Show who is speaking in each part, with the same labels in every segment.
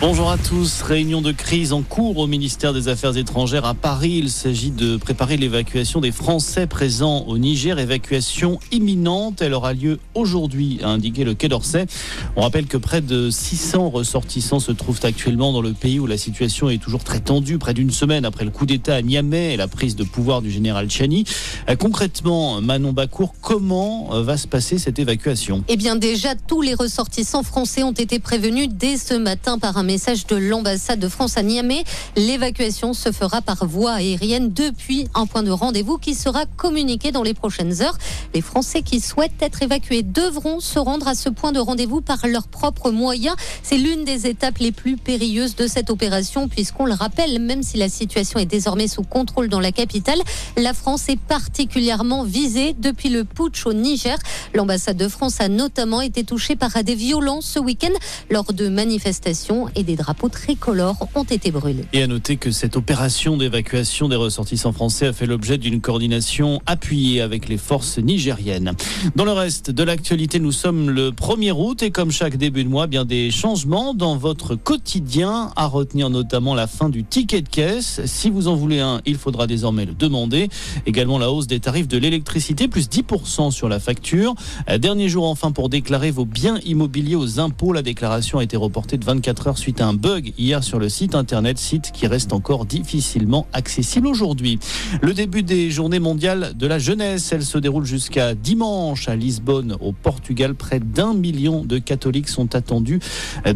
Speaker 1: Bonjour à tous. Réunion de crise en cours au ministère des Affaires étrangères à Paris. Il s'agit de préparer l'évacuation des Français présents au Niger. Évacuation imminente. Elle aura lieu aujourd'hui, a indiqué le Quai d'Orsay. On rappelle que près de 600 ressortissants se trouvent actuellement dans le pays où la situation est toujours très tendue, près d'une semaine après le coup d'État à Niamey et la prise de pouvoir du général Chani. Euh, concrètement, Manon Bacour, comment euh, va se passer cette évacuation?
Speaker 2: Eh bien déjà, tous les ressortissants français ont été prévenus dès ce matin par un message de l'ambassade de France à Niamey. L'évacuation se fera par voie aérienne depuis un point de rendez-vous qui sera communiqué dans les prochaines heures. Les Français qui souhaitent être évacués devront se rendre à ce point de rendez-vous par leurs propres moyens. C'est l'une des étapes les plus périlleuses de cette opération puisqu'on le rappelle, même si la situation est désormais sous contrôle dans la capitale, la France est particulièrement visée depuis le putsch au Niger. L'ambassade de France a notamment été touchée par des violences ce week-end lors de manifestations et des drapeaux tricolores ont été brûlés.
Speaker 1: Et à noter que cette opération d'évacuation des ressortissants français a fait l'objet d'une coordination appuyée avec les forces nigériennes. Dans le reste de l'actualité, nous sommes le 1er août et comme chaque début de mois, bien des changements dans votre quotidien à retenir notamment la fin du ticket de caisse. Si vous en voulez un, il faudra désormais le demander. Également la hausse des tarifs de l'électricité, plus 10% sur la facture. Dernier jour enfin pour déclarer vos biens immobiliers aux impôts. La déclaration a été reportée de 24 heures suite à un bug hier sur le site internet, site qui reste encore difficilement accessible aujourd'hui. Le début des journées mondiales de la jeunesse, elle se déroule jusqu'à dimanche à Lisbonne, au Portugal. Près d'un million de catholiques sont attendus,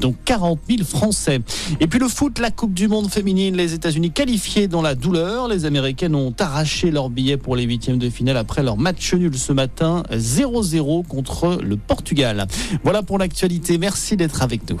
Speaker 1: dont 40 000 Français. Et puis le foot, la Coupe du Monde féminine, les États-Unis qualifiés dans la douleur. Les Américaines ont arraché leur billet pour les huitièmes de finale après leur match nul ce matin, 0-0 contre le Portugal. Voilà pour l'actualité. Merci d'être avec nous.